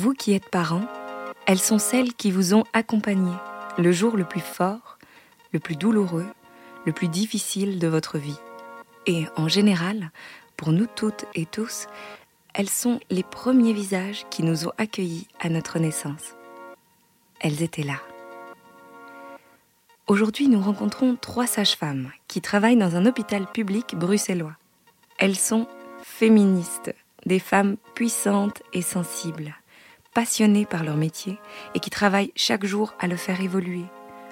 Vous qui êtes parents, elles sont celles qui vous ont accompagné le jour le plus fort, le plus douloureux, le plus difficile de votre vie. Et en général, pour nous toutes et tous, elles sont les premiers visages qui nous ont accueillis à notre naissance. Elles étaient là. Aujourd'hui, nous rencontrons trois sages-femmes qui travaillent dans un hôpital public bruxellois. Elles sont féministes, des femmes puissantes et sensibles, passionnées par leur métier et qui travaillent chaque jour à le faire évoluer,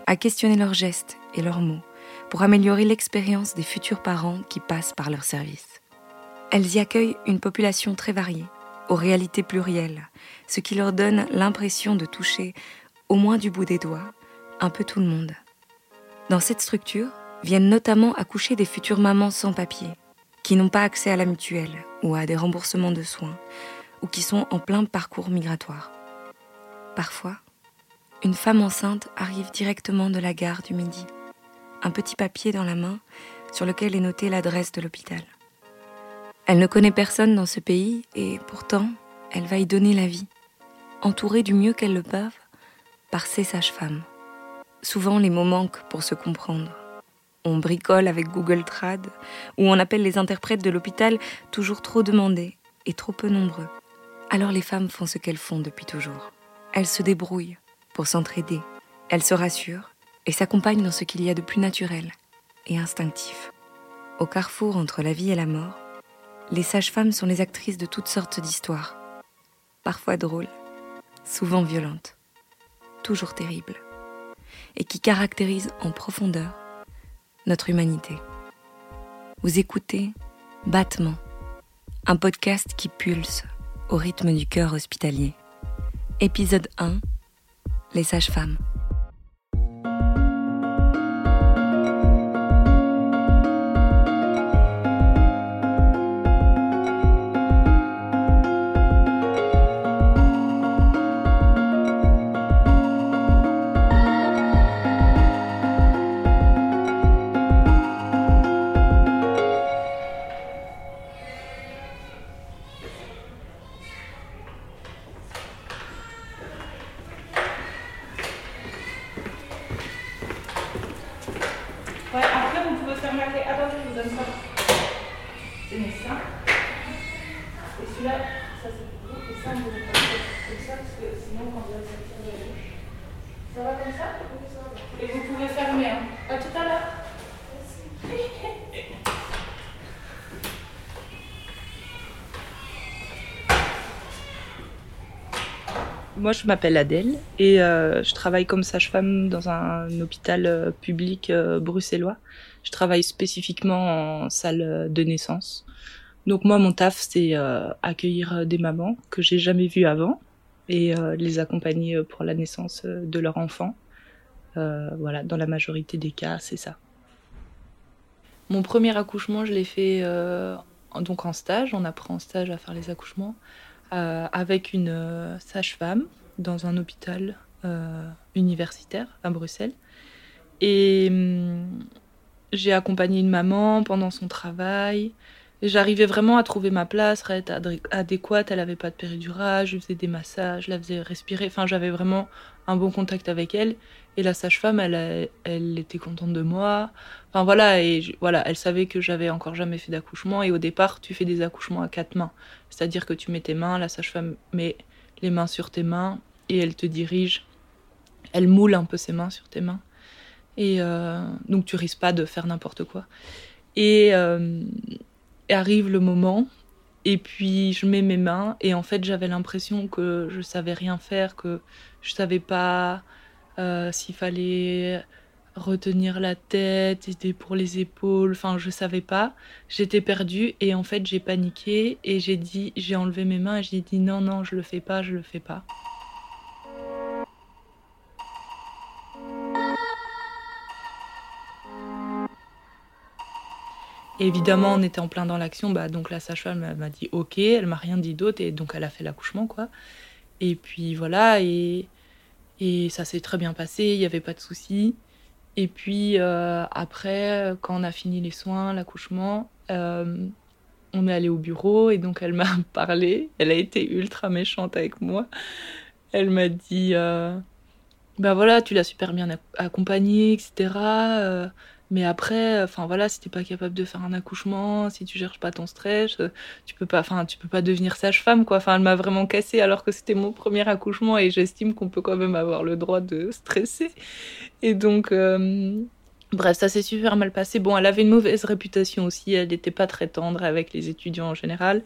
à questionner leurs gestes et leurs mots pour améliorer l'expérience des futurs parents qui passent par leur service. Elles y accueillent une population très variée, aux réalités plurielles, ce qui leur donne l'impression de toucher, au moins du bout des doigts, un peu tout le monde. Dans cette structure viennent notamment accoucher des futures mamans sans papier, qui n'ont pas accès à la mutuelle ou à des remboursements de soins, ou qui sont en plein parcours migratoire. Parfois, une femme enceinte arrive directement de la gare du Midi, un petit papier dans la main sur lequel est notée l'adresse de l'hôpital. Elle ne connaît personne dans ce pays et pourtant, elle va y donner la vie, entourée du mieux qu'elle le peuvent par ses sages-femmes. Souvent, les mots manquent pour se comprendre. On bricole avec Google Trad, ou on appelle les interprètes de l'hôpital toujours trop demandés et trop peu nombreux. Alors les femmes font ce qu'elles font depuis toujours. Elles se débrouillent pour s'entraider. Elles se rassurent et s'accompagnent dans ce qu'il y a de plus naturel et instinctif. Au carrefour entre la vie et la mort, les sages-femmes sont les actrices de toutes sortes d'histoires, parfois drôles, souvent violentes, toujours terribles, et qui caractérisent en profondeur notre humanité. Vous écoutez Battement, un podcast qui pulse au rythme du cœur hospitalier. Épisode 1 Les sages-femmes. Moi, je m'appelle Adèle et euh, je travaille comme sage-femme dans un hôpital euh, public euh, bruxellois. Je travaille spécifiquement en salle de naissance. Donc moi, mon taf, c'est accueillir des mamans que j'ai jamais vues avant et les accompagner pour la naissance de leur enfant. Voilà, dans la majorité des cas, c'est ça. Mon premier accouchement, je l'ai fait donc en stage. On apprend en stage à faire les accouchements avec une euh, sage-femme dans un hôpital euh, universitaire à Bruxelles. Et hum, j'ai accompagné une maman pendant son travail. J'arrivais vraiment à trouver ma place, à être adéquate. Elle avait pas de péridurage, je faisais des massages, je la faisais respirer. Enfin, j'avais vraiment un bon contact avec elle. Et la sage-femme, elle, était contente de moi. Enfin voilà, et voilà, elle savait que j'avais encore jamais fait d'accouchement. Et au départ, tu fais des accouchements à quatre mains. C'est-à-dire que tu mets tes mains, la sage-femme met les mains sur tes mains et elle te dirige. Elle moule un peu ses mains sur tes mains. Et euh, donc tu risques pas de faire n'importe quoi. Et, euh, arrive le moment, et puis je mets mes mains, et en fait j'avais l'impression que je savais rien faire, que je savais pas euh, s'il fallait retenir la tête, c'était pour les épaules, enfin je savais pas. J'étais perdue et en fait j'ai paniqué et j'ai dit, j'ai enlevé mes mains et j'ai dit non non je le fais pas, je le fais pas. Évidemment, on était en plein dans l'action, bah, donc la sage-femme m'a dit ok, elle m'a rien dit d'autre, et donc elle a fait l'accouchement, quoi. Et puis voilà, et, ça s'est très bien passé, il n'y avait pas de soucis. Et puis euh, après, quand on a fini les soins, l'accouchement, euh, on est allé au bureau et donc elle m'a parlé. Elle a été ultra méchante avec moi. Elle m'a dit Bah voilà, tu l'as super bien accompagné, etc. mais après, enfin voilà, si t'es pas capable de faire un accouchement, si tu gères pas ton stress, tu peux pas, enfin tu peux pas devenir sage-femme quoi. Enfin, elle m'a vraiment cassé alors que c'était mon premier accouchement et j'estime qu'on peut quand même avoir le droit de stresser. Et donc, euh, Bref, ça s'est super mal passé. Bon, elle avait une mauvaise réputation aussi, elle n'était pas très tendre avec les étudiants en général.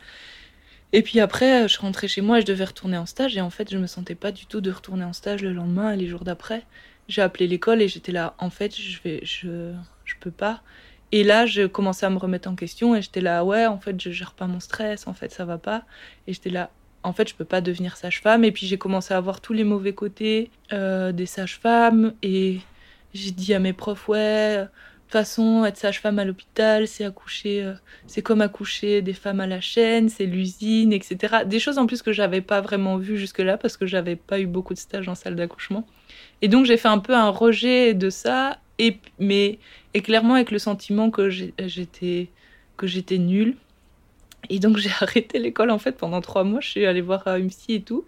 Et puis après, je rentrais chez moi et je devais retourner en stage. Et en fait, je me sentais pas du tout de retourner en stage le lendemain et les jours d'après. J'ai appelé l'école et j'étais là, en fait, je vais, je, je peux pas. Et là, je commençais à me remettre en question et j'étais là, ouais, en fait, je gère pas mon stress, en fait, ça va pas. Et j'étais là, en fait, je peux pas devenir sage-femme. Et puis j'ai commencé à voir tous les mauvais côtés euh, des sages-femmes et j'ai dit à mes profs, ouais, de toute façon, être sage-femme à l'hôpital, c'est accoucher, euh, c'est comme accoucher des femmes à la chaîne, c'est l'usine, etc. Des choses en plus que j'avais pas vraiment vues jusque-là parce que j'avais pas eu beaucoup de stages en salle d'accouchement. Et donc j'ai fait un peu un rejet de ça, mais clairement avec le sentiment que j'étais nulle. Et donc j'ai arrêté l'école en fait pendant trois mois. Je suis allée voir une psy et tout.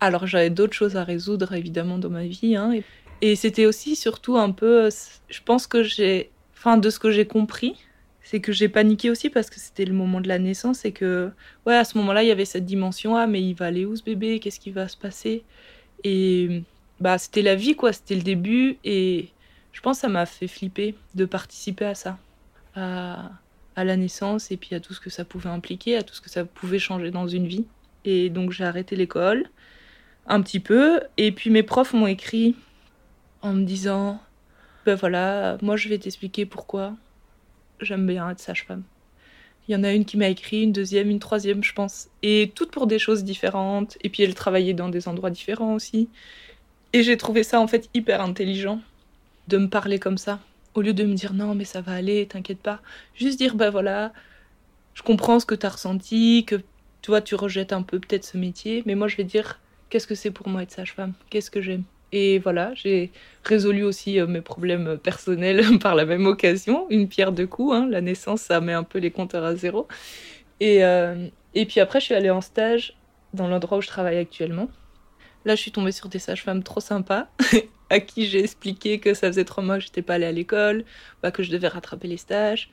Alors j'avais d'autres choses à résoudre évidemment dans ma vie. Hein, et et c'était aussi surtout un peu, je pense que j'ai, enfin de ce que j'ai compris, c'est que j'ai paniqué aussi parce que c'était le moment de la naissance et que, ouais, à ce moment-là, il y avait cette dimension, ah mais il va aller où ce bébé, qu'est-ce qui va se passer? Et bah c'était la vie quoi, c'était le début et je pense que ça m'a fait flipper de participer à ça, à, la naissance et puis à tout ce que ça pouvait impliquer, à tout ce que ça pouvait changer dans une vie. Et donc j'ai arrêté l'école un petit peu et puis mes profs m'ont écrit en me disant ben voilà, moi je vais t'expliquer pourquoi j'aime bien être sage-femme. Il y en a une qui m'a écrit, une deuxième, une troisième, je pense. Et toutes pour des choses différentes. Et puis elle travaillait dans des endroits différents aussi. Et j'ai trouvé ça en fait hyper intelligent de me parler comme ça. Au lieu de me dire non, mais ça va aller, t'inquiète pas. Juste dire ben voilà, je comprends ce que t'as ressenti, que toi tu rejettes un peu peut-être ce métier. Mais moi je vais dire qu'est-ce que c'est pour moi être sage-femme? Qu'est-ce que j'aime? Et voilà, j'ai résolu aussi euh, mes problèmes personnels par la même occasion. Une pierre deux coups, hein. la naissance, ça met un peu les compteurs à zéro. Et, euh, et puis après, je suis allée en stage dans l'endroit où je travaille actuellement. Là, je suis tombée sur des sages-femmes trop sympas, à qui j'ai expliqué que ça faisait trois mois que j'étais pas allée à l'école, bah, que je devais rattraper les stages,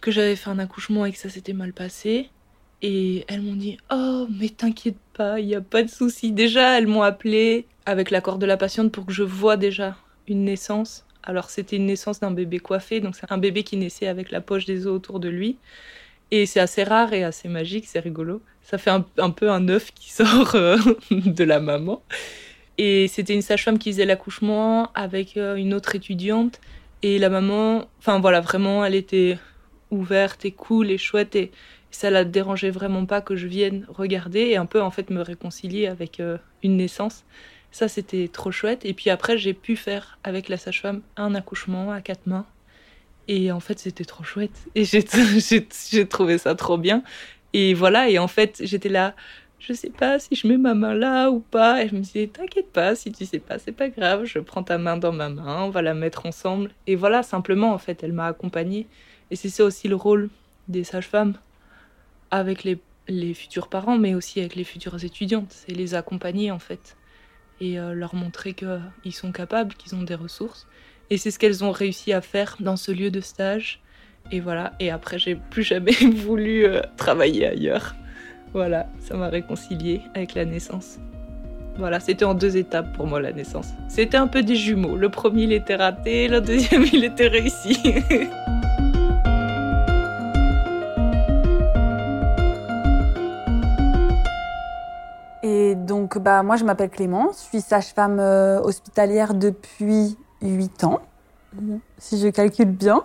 que j'avais fait un accouchement et que ça s'était mal passé. Et elles m'ont dit Oh, mais t'inquiète pas, il n'y a pas de souci. Déjà, elles m'ont appelé avec l'accord de la patiente pour que je vois déjà une naissance. Alors, c'était une naissance d'un bébé coiffé, donc c'est un bébé qui naissait avec la poche des os autour de lui. Et c'est assez rare et assez magique, c'est rigolo. Ça fait un, peu un œuf qui sort euh, de la maman. Et c'était une sage-femme qui faisait l'accouchement avec euh, une autre étudiante. Et la maman, enfin voilà, vraiment, elle était ouverte et cool et chouette. Et ça la dérangeait vraiment pas que je vienne regarder et un peu en fait me réconcilier avec euh, une naissance. Ça c'était trop chouette. Et puis après j'ai pu faire avec la sage-femme un accouchement à quatre mains. Et en fait c'était trop chouette. Et j'ai trouvé ça trop bien. Et voilà, et en fait j'étais là, je sais pas si je mets ma main là ou pas. Et je me disais, t'inquiète pas, si tu sais pas, c'est pas grave, je prends ta main dans ma main, on va la mettre ensemble. Et voilà, simplement en fait, elle m'a accompagnée. Et c'est ça aussi le rôle des sages-femmes avec les, futurs parents, mais aussi avec les futures étudiantes. C'est les accompagner en fait et euh, leur montrer qu'ils sont capables, qu'ils ont des ressources. Et c'est ce qu'elles ont réussi à faire dans ce lieu de stage. Et voilà, et après j'ai plus jamais voulu euh, travailler ailleurs. Voilà, ça m'a réconcilié avec la naissance. Voilà, c'était en deux étapes pour moi la naissance. C'était un peu des jumeaux. Le premier il était raté, le deuxième il était réussi. donc, bah, moi, je m'appelle Clémence, je suis sage-femme euh, hospitalière depuis 8 ans, si je calcule bien.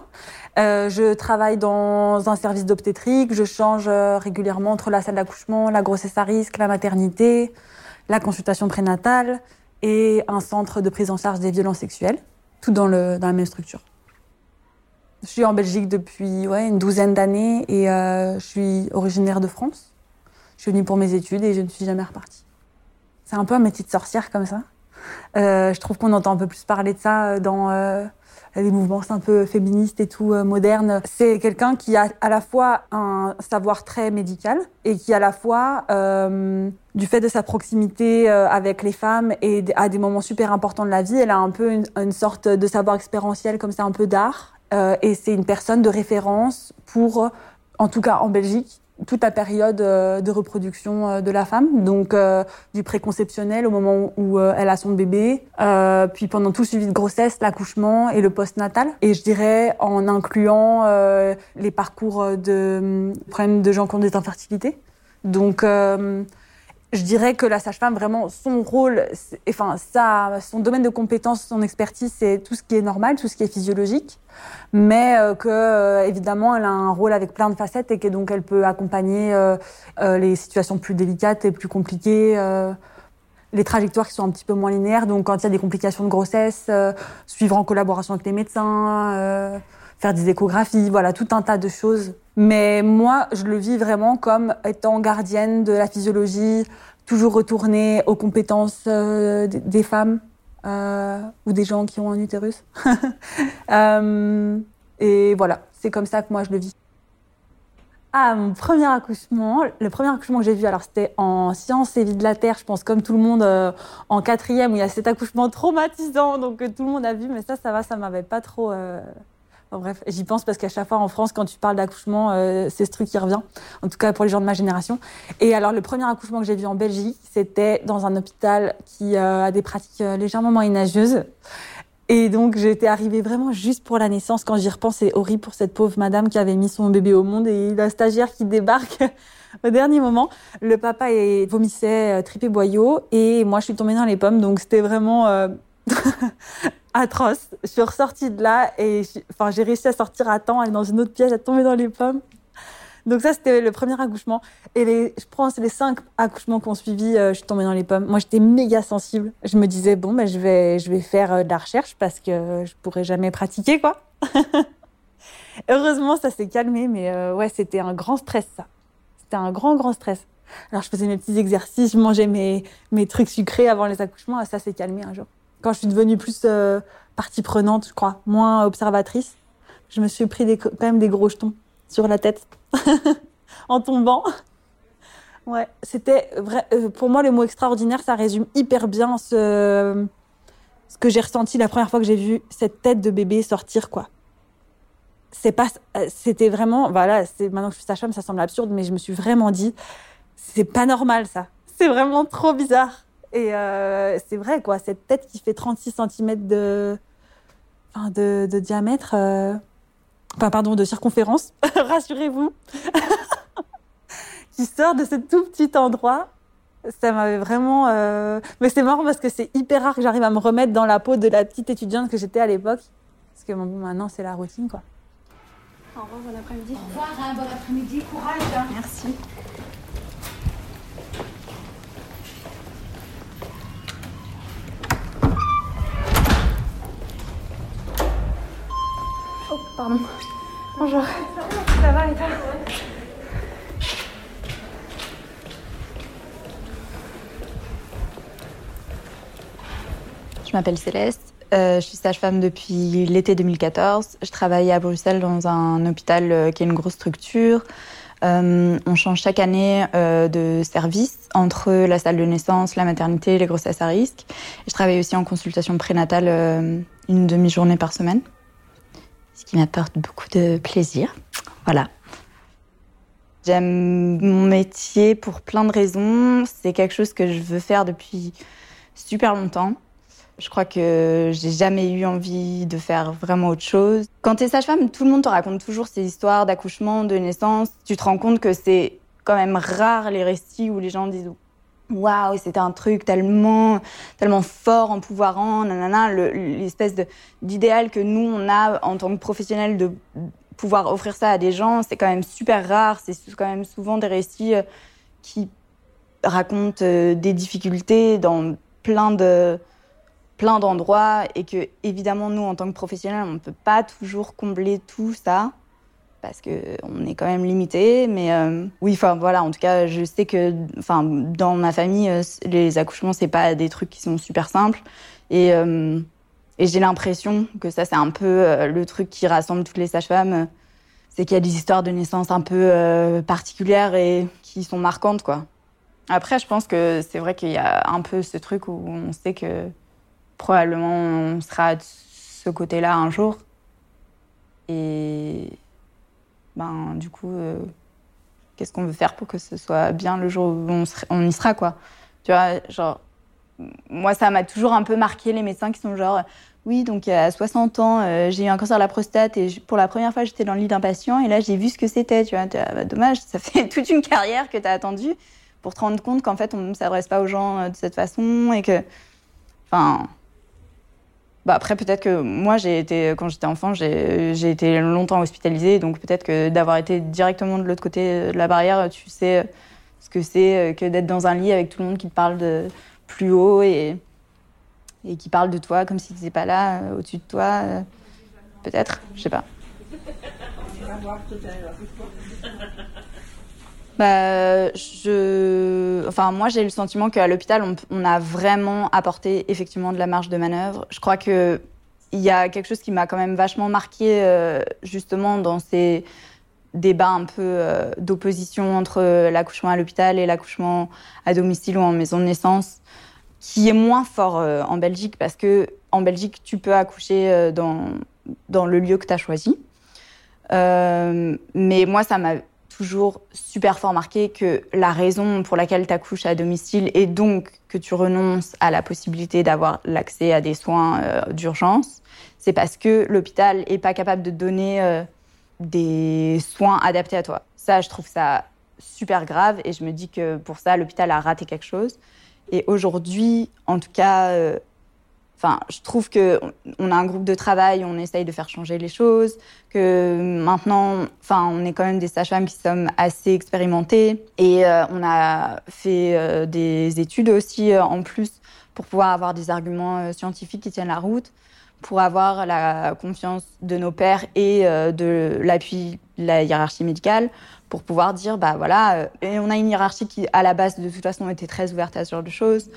Euh, je travaille dans un service d'obstétrique, je change euh, régulièrement entre la salle d'accouchement, la grossesse à risque, la maternité, la consultation prénatale et un centre de prise en charge des violences sexuelles, tout dans, le, dans la même structure. Je suis en Belgique depuis ouais, une douzaine d'années et je suis originaire de France. Je suis venue pour mes études et je ne suis jamais repartie. C'est un peu un métier de sorcière comme ça. Euh, je trouve qu'on entend un peu plus parler de ça euh, dans, euh, les mouvements un peu féministes et tout modernes. C'est quelqu'un qui a à la fois un savoir très médical et qui à la fois du fait de sa proximité avec les femmes et à des moments super importants de la vie, elle a un peu une sorte de savoir expérientiel comme ça, un peu d'art. et c'est une personne de référence pour, en tout cas en Belgique, toute la période euh, de reproduction euh, de la femme, donc euh, du préconceptionnel au moment où elle a son bébé, puis pendant tout suivi de grossesse, l'accouchement et le postnatal. Et je dirais en incluant les parcours de problèmes de gens qui ont des infertilités. Donc je dirais que la sage-femme, vraiment, son rôle, enfin, son domaine de compétence, son expertise, c'est tout ce qui est normal, tout ce qui est physiologique, mais euh, que euh, évidemment, elle a un rôle avec plein de facettes et que donc elle peut accompagner euh, les situations plus délicates et plus compliquées. les trajectoires qui sont un petit peu moins linéaires, donc quand il y a des complications de grossesse, suivre en collaboration avec les médecins, faire des échographies, voilà, tout un tas de choses. Mais moi, je le vis vraiment comme étant gardienne de la physiologie, toujours retourner aux compétences euh, des femmes euh, ou des gens qui ont un utérus. euh, et voilà, c'est comme ça que moi je le vis. Ah, mon premier accouchement, le premier accouchement que j'ai vu, alors c'était en sciences et vie de la Terre, je pense comme tout le monde en quatrième où il y a cet accouchement traumatisant, donc tout le monde a vu, mais ça, ça va, ça m'avait pas trop bref, j'y pense parce qu'à chaque fois en France, quand tu parles d'accouchement, euh, c'est ce truc qui revient. En tout cas pour les gens de ma génération. Et alors le premier accouchement que j'ai vu en Belgique, c'était dans un hôpital qui euh, a des pratiques euh, légèrement moyenâgeuses. Et donc j'étais arrivée vraiment juste pour la naissance. Quand j'y repense, c'est horrible pour cette pauvre madame qui avait mis son bébé au monde et la stagiaire qui débarque au dernier moment. Le papa est, vomissait tripé boyau et moi je suis tombée dans les pommes. Donc c'était vraiment atroce. Je suis ressortie de là et enfin, j'ai réussi à sortir à temps, aller dans une autre pièce, à tomber dans les pommes. Donc ça, c'était le premier accouchement. Et les, je pense les cinq accouchements qu'on suivi, euh, je suis tombée dans les pommes. Moi, j'étais méga sensible. Je me disais, bon, ben, je, vais, je vais faire euh, de la recherche parce que je pourrais jamais pratiquer, quoi. Heureusement, ça s'est calmé, mais euh, ouais, c'était un grand stress, ça. C'était un grand, grand stress. Alors, je faisais mes petits exercices, je mangeais mes, mes trucs sucrés avant les accouchements, ça s'est calmé un jour quand je suis devenue plus euh, partie prenante, je crois, moins observatrice, je me suis pris quand même des gros jetons sur la tête en tombant. Ouais, c'était vrai. Euh, pour moi, le mot extraordinaire, ça résume hyper bien ce, ce que j'ai ressenti la première fois que j'ai vu cette tête de bébé sortir, quoi. C'est pas, euh, c'était vraiment, voilà, c'est maintenant que je suis sage-femme, ça semble absurde, mais je me suis vraiment dit, c'est pas normal, ça. C'est vraiment trop bizarre. Et euh, c'est vrai, quoi, cette tête qui fait 36 cm de, enfin, de, de diamètre, euh, enfin, pardon, de circonférence, rassurez-vous, qui sort de ce tout petit endroit. Ça m'avait vraiment. Euh... Mais c'est marrant parce que c'est hyper rare que j'arrive à me remettre dans la peau de la petite étudiante que j'étais à l'époque. Parce que bon, maintenant, c'est la routine, quoi. Au revoir, bon après-midi. Au revoir, hein, bon après-midi, courage. Hein. Merci. Pardon. Bonjour. Ça va et toi Je m'appelle Céleste. Euh, je suis sage-femme depuis l'été 2014. Je travaille à Bruxelles dans un hôpital euh, qui est une grosse structure. Euh, on change chaque année de service entre la salle de naissance, la maternité, les grossesses à risque. je travaille aussi en consultation prénatale une demi-journée par semaine ce qui m'apporte beaucoup de plaisir. Voilà. J'aime mon métier pour plein de raisons. C'est quelque chose que je veux faire depuis super longtemps. Je crois que j'ai jamais eu envie de faire vraiment autre chose. Quand tu es sage-femme, tout le monde te raconte toujours ces histoires d'accouchement, de naissance. Tu te rends compte que c'est quand même rare les récits où les gens disent waouh, c'était un truc tellement, tellement fort en pouvoir en, nanana, l'espèce d'idéal que nous, on a en tant que professionnels de pouvoir offrir ça à des gens, c'est quand même super rare, c'est quand même souvent des récits euh, qui racontent euh, des difficultés dans plein de plein d'endroits et que évidemment nous en tant que professionnels on ne peut pas toujours combler tout ça parce que on est quand même limité. Mais euh, oui, enfin voilà, en tout cas, je sais que, dans ma famille, euh, les accouchements c'est pas des trucs qui sont super simples. Et euh, j'ai l'impression que ça, c'est un peu le truc qui rassemble toutes les sages-femmes. c'est qu'il y a des histoires de naissance un peu particulières et qui sont marquantes, quoi. Après, je pense que c'est vrai qu'il y a un peu ce truc où on sait que probablement on sera de ce côté-là un jour. Et ben, du coup, euh, qu'est-ce qu'on veut faire pour que ce soit bien le jour où on, y sera, quoi. Tu vois, genre, moi, ça m'a toujours un peu marqué les médecins qui sont genre, oui, donc à 60 ans, euh, j'ai eu un cancer de la prostate et pour la première fois, j'étais dans le lit d'un patient et là, j'ai vu ce que c'était. Tu vois, bah, dommage, ça fait toute une carrière que tu as attendue pour te rendre compte qu'en fait, on ne s'adresse pas aux gens euh, de cette façon et que, enfin, bah après peut-être que moi j'ai été quand j'étais enfant j'ai été longtemps hospitalisée donc peut-être que d'avoir été directement de l'autre côté de la barrière tu sais ce que c'est que d'être dans un lit avec tout le monde qui te parle de plus haut et, et qui parle de toi comme si tu n'étais pas là, euh, au-dessus de toi. Euh, peut-être, je sais pas. Bah, je... Enfin, moi, j'ai le sentiment qu'à l'hôpital, on, a vraiment apporté effectivement de la marge de manœuvre. Je crois qu'il y a quelque chose qui m'a quand même vachement marqué, euh, justement, dans ces débats un peu d'opposition entre l'accouchement à l'hôpital et l'accouchement à domicile ou en maison de naissance qui est moins fort euh, en Belgique parce que en Belgique, tu peux accoucher euh, dans, dans le lieu que tu as choisi. Euh, mais moi, ça m'a toujours super fort marqué que la raison pour laquelle tu accouches à domicile et donc que tu renonces à la possibilité d'avoir l'accès à des soins d'urgence, c'est parce que l'hôpital est pas capable de donner des soins adaptés à toi. Ça, je trouve ça super grave et je me dis que pour ça, l'hôpital a raté quelque chose. Et aujourd'hui, en tout cas, euh, enfin, je trouve que on a un groupe de travail, on essaye de faire changer les choses, que maintenant, enfin, on est quand même des sages-femmes qui sommes assez expérimentées et euh, on a fait euh, des études aussi en plus pour pouvoir avoir des arguments scientifiques qui tiennent la route, pour avoir la confiance de nos pairs et de l'appui de la hiérarchie médicale, pour pouvoir dire, bah voilà, euh, et on a une hiérarchie qui, à la base, de toute façon, était très ouverte à ce genre de choses,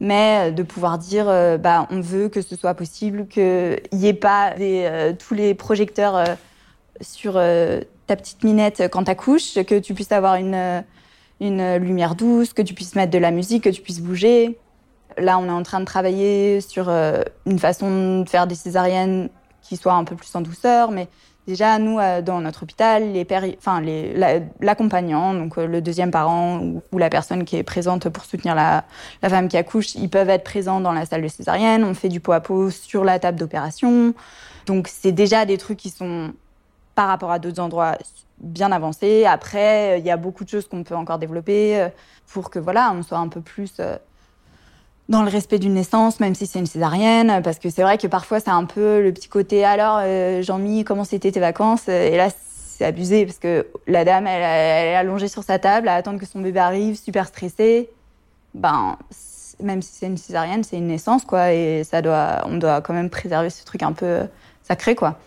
mais de pouvoir dire, euh, bah on veut que ce soit possible, qu'il n'y ait pas euh, tous les projecteurs sur ta petite minette quand tu accouches, que tu puisses avoir une, une lumière douce, que tu puisses mettre de la musique, que tu puisses bouger. Là, on est en train de travailler sur une façon de faire des césariennes qui soit un peu plus en douceur, mais Déjà, nous, euh, dans notre hôpital, les enfin, l'accompagnant, donc euh, le deuxième parent ou, la personne qui est présente pour soutenir la, la, femme qui accouche, ils peuvent être présents dans la salle de césarienne. On fait du pot à pot sur la table d'opération. Donc, c'est déjà des trucs qui sont, par rapport à d'autres endroits, bien avancés. Après, il y a beaucoup de choses qu'on peut encore développer euh, pour que, voilà, on soit un peu plus dans le respect d'une naissance, même si c'est une césarienne, parce que c'est vrai que parfois c'est un peu le petit côté alors euh, Jean-Mi, comment c'était tes vacances? Et là c'est abusé parce que la dame elle, est allongée sur sa table à attendre que son bébé arrive, super stressée. Ben même si c'est une césarienne, c'est une naissance quoi, et ça doit, on doit quand même préserver ce truc un peu sacré quoi.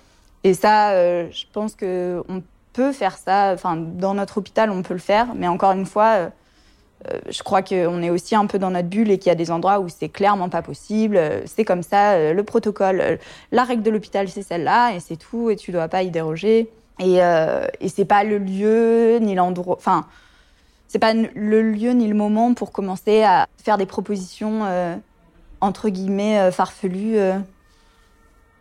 Et ça, euh, je pense que on peut faire ça. Enfin, dans notre hôpital, on peut le faire, mais encore une fois euh, je crois qu'on est aussi un peu dans notre bulle et qu'il y a des endroits où c'est clairement pas possible. Euh, c'est comme ça, euh, le protocole, la règle de l'hôpital, c'est celle-là et c'est tout et tu dois pas y déroger. Et, et c'est pas le lieu ni l'endroit. Enfin, c'est pas le lieu ni le moment pour commencer à faire des propositions entre guillemets farfelues.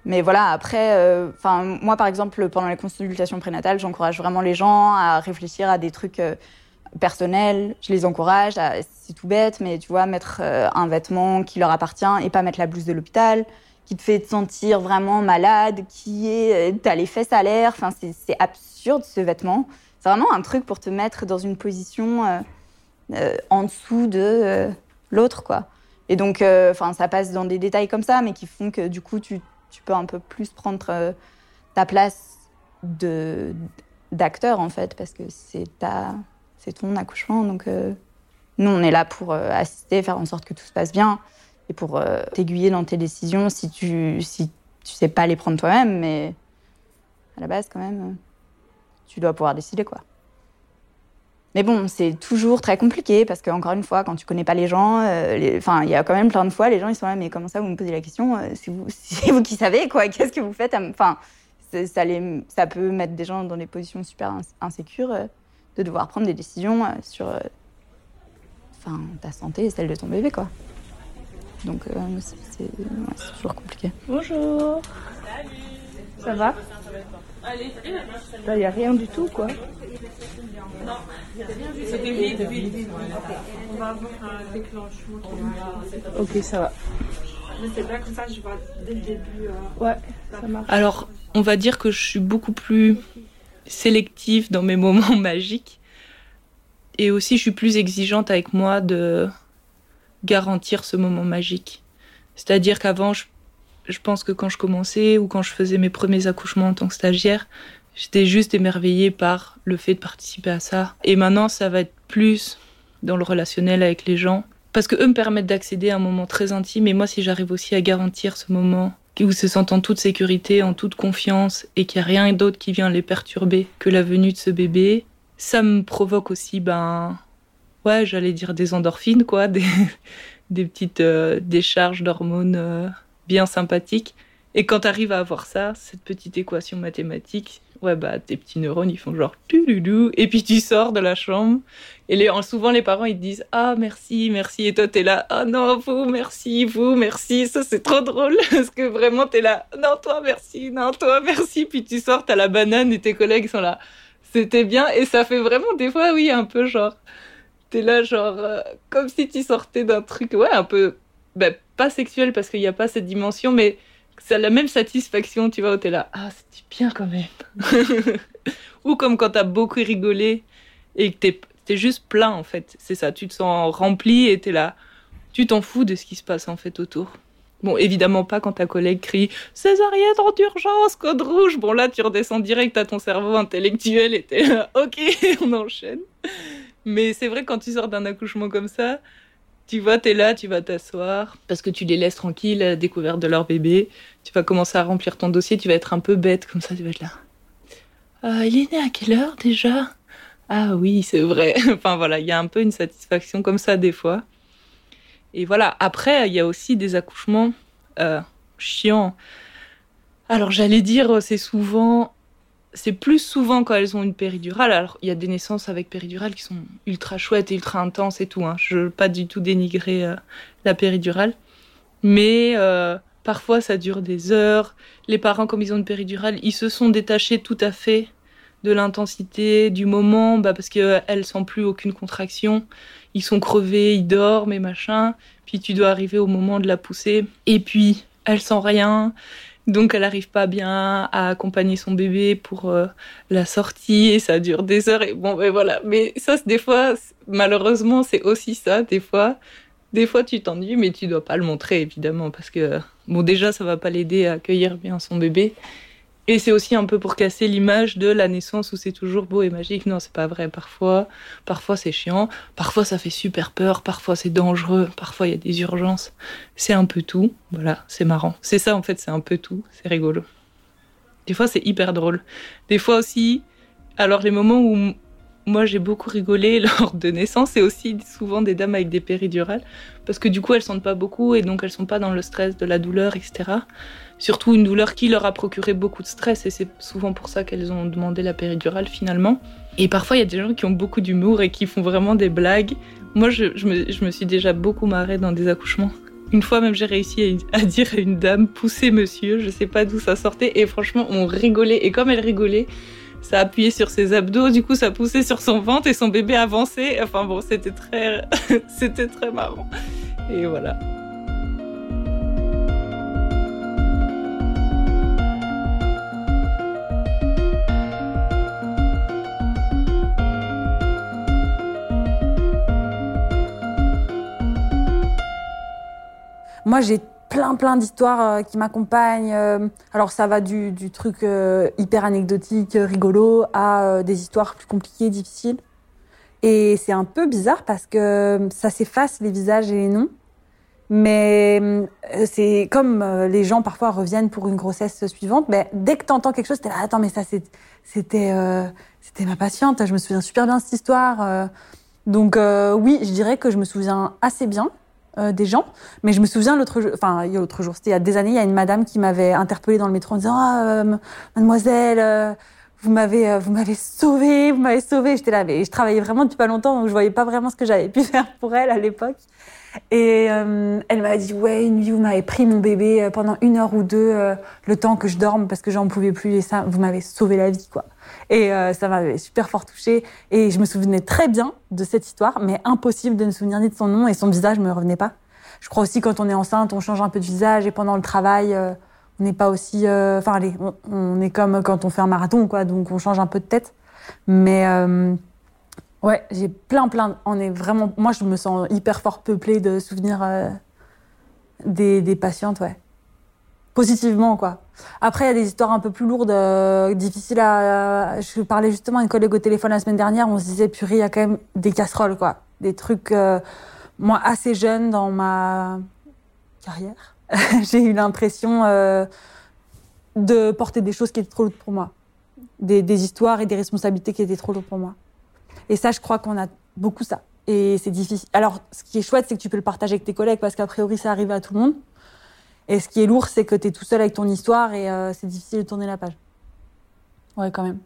Mais voilà, après, moi par exemple, pendant les consultations prénatales, j'encourage vraiment les gens à réfléchir à des trucs personnel, je les encourage, c'est tout bête, mais tu vois, mettre euh, un vêtement qui leur appartient et pas mettre la blouse de l'hôpital, qui te fait te sentir vraiment malade, qui est, euh, t'as les fesses à l'air, enfin, c'est absurde ce vêtement. C'est vraiment un truc pour te mettre dans une position euh, en dessous de l'autre, quoi. Et donc, enfin, ça passe dans des détails comme ça, mais qui font que du coup, tu, tu peux un peu plus prendre ta place de d'acteur en fait, parce que c'est ta c'est ton accouchement. Donc, euh, nous, on est là pour euh, assister, faire en sorte que tout se passe bien et pour euh, t'aiguiller dans tes décisions si tu si tu sais pas les prendre toi-même. Mais à la base, quand même, tu dois pouvoir décider, quoi. Mais bon, c'est toujours très compliqué parce qu'encore une fois, quand tu connais pas les gens, enfin, il y a quand même plein de fois, les gens ils sont là, mais comment ça vous me posez la question C'est vous, vous qui savez quoi Qu'est-ce que vous faites Enfin, ça, les, ça peut mettre des gens dans des positions super insécures de devoir prendre des décisions sur, enfin, ta santé et celle de ton bébé quoi. Donc c'est toujours compliqué. Bonjour. Ça va? Il n'y a rien du tout, quoi. Non, il n'y a rien du tout. On va avoir un déclenchement. Ok, ça va. Mais c'est bien comme ça, je vois dès le début. Euh, ouais, ça marche. Alors, on va dire que je suis beaucoup plus sélective dans mes moments magiques. Et aussi, je suis plus exigeante avec moi de garantir ce moment magique. C'est-à-dire qu'avant, je je pense que quand je commençais ou quand je faisais mes premiers accouchements en tant que stagiaire, j'étais juste émerveillée par le fait de participer à ça. Et maintenant, ça va être plus dans le relationnel avec les gens. Parce que eux me permettent d'accéder à un moment très intime. Et moi, si j'arrive aussi à garantir ce moment où se sentent en toute sécurité, en toute confiance, et qu'il n'y a rien d'autre qui vient les perturber que la venue de ce bébé, ça me provoque aussi, ben, ouais, j'allais dire des endorphines, quoi, des, petites euh, décharges d'hormones. Euh, bien sympathique. Et quand tu arrives à avoir ça, cette petite équation mathématique, ouais, bah, tes petits neurones, ils font genre et puis tu sors de la chambre. Et les, souvent, les parents, ils te disent Ah, merci, merci. Et toi, t'es là Ah non, vous, merci, vous, merci. Ça, c'est trop drôle. Parce que vraiment, t'es là Non, toi, merci, non, toi, merci. Puis tu sors, t'as la banane et tes collègues sont là C'était bien. Et ça fait vraiment, des fois, oui, un peu genre. T'es là, genre, euh, comme si tu sortais d'un truc, ouais, un peu bah, pas sexuel parce qu'il n'y a pas cette dimension, mais c'est la même satisfaction, tu vois, où t'es là, ah, c'est bien quand même. Ou comme quand t'as beaucoup rigolé et que t'es es juste plein, en fait. C'est ça, tu te sens rempli et t'es là. Tu t'en fous de ce qui se passe, en fait, autour. Bon, évidemment pas quand ta collègue crie Césarienne en urgence, code rouge. Bon, là, tu redescends direct à ton cerveau intellectuel et t'es là, ok, on enchaîne. Mais c'est vrai, quand tu sors d'un accouchement comme ça, tu vois, t'es là, tu vas t'asseoir parce que tu les laisses tranquilles à découverte de leur bébé. Tu vas commencer à remplir ton dossier, tu vas être un peu bête comme ça, tu vas être là. Euh, il est né à quelle heure déjà? Ah oui, c'est vrai. enfin voilà, il y a un peu une satisfaction comme ça des fois. Et voilà, après, il y a aussi des accouchements euh, chiants. Alors j'allais dire, c'est souvent c'est plus souvent quand elles ont une péridurale. Alors, il y a des naissances avec péridurale qui sont ultra chouettes et ultra intenses et tout. Hein. Je veux pas du tout dénigrer euh, la péridurale. Mais euh, parfois, ça dure des heures. Les parents, comme ils ont une péridurale, ils se sont détachés tout à fait de l'intensité du moment bah, parce qu'elles ne sentent plus aucune contraction. Ils sont crevés, ils dorment et machin. Puis tu dois arriver au moment de la pousser. Et puis, elles sentent rien donc elle n'arrive pas bien à accompagner son bébé pour euh, la sortie et ça dure des heures et bon ben voilà. Mais ça des fois malheureusement c'est aussi ça des fois. Des fois tu t'ennuies mais tu dois pas le montrer évidemment parce que bon déjà ça va pas l'aider à accueillir bien son bébé et c'est aussi un peu pour casser l'image de la naissance où c'est toujours beau et magique. Non, c'est pas vrai. Parfois, parfois c'est chiant. Parfois ça fait super peur. Parfois c'est dangereux. Parfois il y a des urgences. C'est un peu tout. Voilà, c'est marrant. C'est ça en fait, c'est un peu tout. C'est rigolo. Des fois c'est hyper drôle. Des fois aussi, alors les moments où moi j'ai beaucoup rigolé lors de naissance, c'est aussi souvent des dames avec des péridurales parce que du coup elles sentent pas beaucoup et donc elles sont pas dans le stress de la douleur, etc surtout une douleur qui leur a procuré beaucoup de stress et c'est souvent pour ça qu'elles ont demandé la péridurale finalement. Et parfois il y a des gens qui ont beaucoup d'humour et qui font vraiment des blagues. Moi je, me, suis déjà beaucoup marrée dans des accouchements. Une fois même j'ai réussi à, dire à une dame poussez monsieur, je sais pas d'où ça sortait et franchement on rigolait et comme elle rigolait, ça appuyait sur ses abdos, du coup ça poussait sur son ventre et son bébé avançait. Enfin bon, c'était très, c'était très marrant. Et voilà. Moi, j'ai plein, plein d'histoires euh, qui m'accompagnent. Euh, alors, ça va du, truc euh, hyper anecdotique, rigolo, à des histoires plus compliquées, difficiles. Et c'est un peu bizarre parce que ça s'efface les visages et les noms. Mais c'est comme les gens parfois reviennent pour une grossesse suivante. Dès que tu entends quelque chose, t'es là, attends, mais ça c'était c'était ma patiente. Je me souviens super bien de cette histoire. Donc oui, je dirais que je me souviens assez bien des gens. Mais je me souviens l'autre jour, enfin il y a l'autre jour, c'était il y a des années, il y a une madame qui m'avait interpellée dans le métro en disant, ah mademoiselle vous m'avez vous m'avez sauvé, vous m'avez sauvé. J'étais là, mais je travaillais vraiment depuis pas longtemps, donc je voyais pas vraiment ce que j'avais pu faire pour elle à l'époque. Et euh, elle m'a dit ouais une nuit vous m'avez pris mon bébé euh, pendant une heure ou deux euh, le temps que je dorme parce que j'en pouvais plus et ça vous m'avez sauvé la vie quoi. Et ça m'avait super fort touchée et je me souvenais très bien de cette histoire mais impossible de me souvenir ni de son nom et son visage me revenait pas. Je crois aussi quand on est enceinte on change un peu de visage et pendant le travail on n'est pas aussi enfin allez on, on, est comme quand on fait un marathon quoi donc on change un peu de tête mais Ouais, j'ai plein, plein. On est vraiment. Moi, je me sens hyper fort peuplée de souvenirs euh, des, des, patientes, ouais. Positivement, quoi. Après, il y a des histoires un peu plus lourdes, euh, difficiles à. Je parlais justement à une collègue au téléphone la semaine dernière. On se disait, purée, il y a quand même des casseroles, quoi. Des trucs. Euh, moi, assez jeune dans ma carrière, j'ai eu l'impression de porter des choses qui étaient trop lourdes pour moi. Des, des histoires et des responsabilités qui étaient trop lourdes pour moi. Et ça, je crois qu'on a beaucoup ça. Et c'est difficile. Alors, ce qui est chouette, c'est que tu peux le partager avec tes collègues parce qu'a priori, ça arrive à tout le monde. Et ce qui est lourd, c'est que tu es tout seul avec ton histoire et euh, c'est difficile de tourner la page. Ouais, quand même.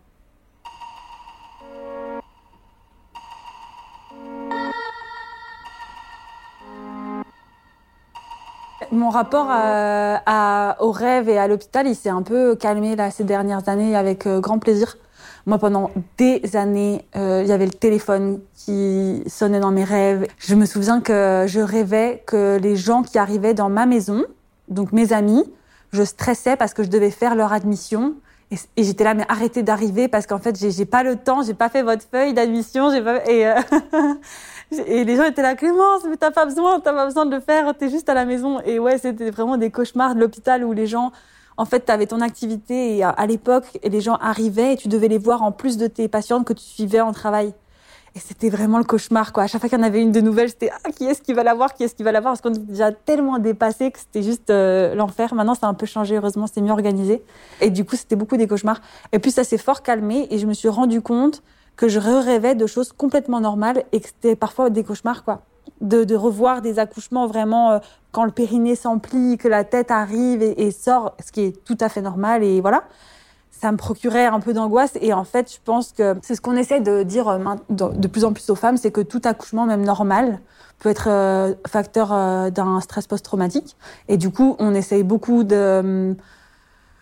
Mon rapport à, au rêve et à l'hôpital, il s'est un peu calmé là, ces dernières années avec euh, grand plaisir. Moi, pendant des années, euh, il y avait le téléphone qui sonnait dans mes rêves. Je me souviens que je rêvais que les gens qui arrivaient dans ma maison, donc mes amis, je stressais parce que je devais faire leur admission. Et, j'étais là, mais arrêtez d'arriver parce qu'en fait, j'ai pas le temps, j'ai pas fait votre feuille d'admission, euh, et les gens étaient là, Clémence, mais t'as pas besoin, t'as pas besoin de le faire, t'es juste à la maison. Et ouais, c'était vraiment des cauchemars de l'hôpital où les gens en fait, tu avais ton activité et à, l'époque, les gens arrivaient et tu devais les voir en plus de tes patientes que tu suivais en travail. Et c'était vraiment le cauchemar, quoi. À chaque fois qu'il y en avait une de nouvelle, c'était ah, qui est-ce qui va l'avoir, qui est-ce qui va l'avoir, parce qu'on était déjà tellement dépassé que c'était juste euh, l'enfer. Maintenant, ça a un peu changé, heureusement, c'est mieux organisé. Et du coup, c'était beaucoup des cauchemars. Et puis, ça s'est fort calmé et je me suis rendu compte que je rêvais de choses complètement normales et que c'était parfois des cauchemars, quoi de, revoir des accouchements vraiment euh, quand le périnée s'emplit, que la tête arrive et, sort, ce qui est tout à fait normal et voilà. Ça me procurait un peu d'angoisse et en fait, je pense que c'est ce qu'on essaie de dire euh, de plus en plus aux femmes, c'est que tout accouchement, même normal, peut être euh, facteur d'un stress post-traumatique. Et du coup, on essaye beaucoup de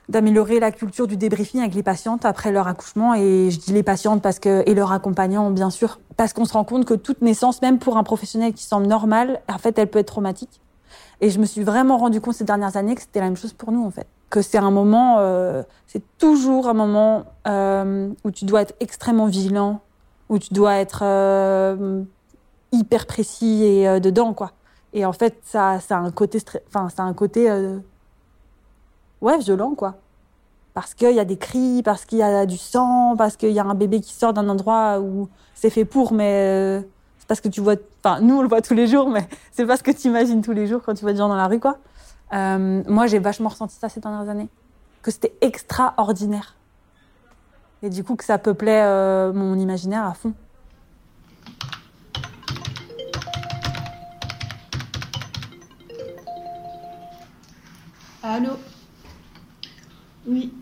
d'améliorer la culture du débriefing avec les patientes après leur accouchement. Et je dis les patientes parce que, et leurs accompagnants, bien sûr, parce qu'on se rend compte que toute naissance, même pour un professionnel qui semble normal, en fait, elle peut être traumatique. Et je me suis vraiment rendu compte ces dernières années que c'était la même chose pour nous, en fait. Que c'est un moment, euh, c'est toujours un moment euh, où tu dois être extrêmement vigilant, où tu dois être euh, hyper précis et dedans, quoi. Et en fait, ça, ça a un côté, enfin, ça a un côté ouais, violent, quoi. Parce qu'il y a des cris, parce qu'il y a du sang, parce qu'il y a un bébé qui sort d'un endroit où c'est fait pour, mais euh, c'est parce que tu vois. Enfin, nous, on le voit tous les jours, mais c'est pas ce que tu imagines tous les jours quand tu vois des gens dans la rue, quoi. Euh, moi, j'ai vachement ressenti ça ces dernières années. Que c'était extraordinaire. Et du coup, que ça peuplait euh, mon imaginaire à fond. Allô? Oui.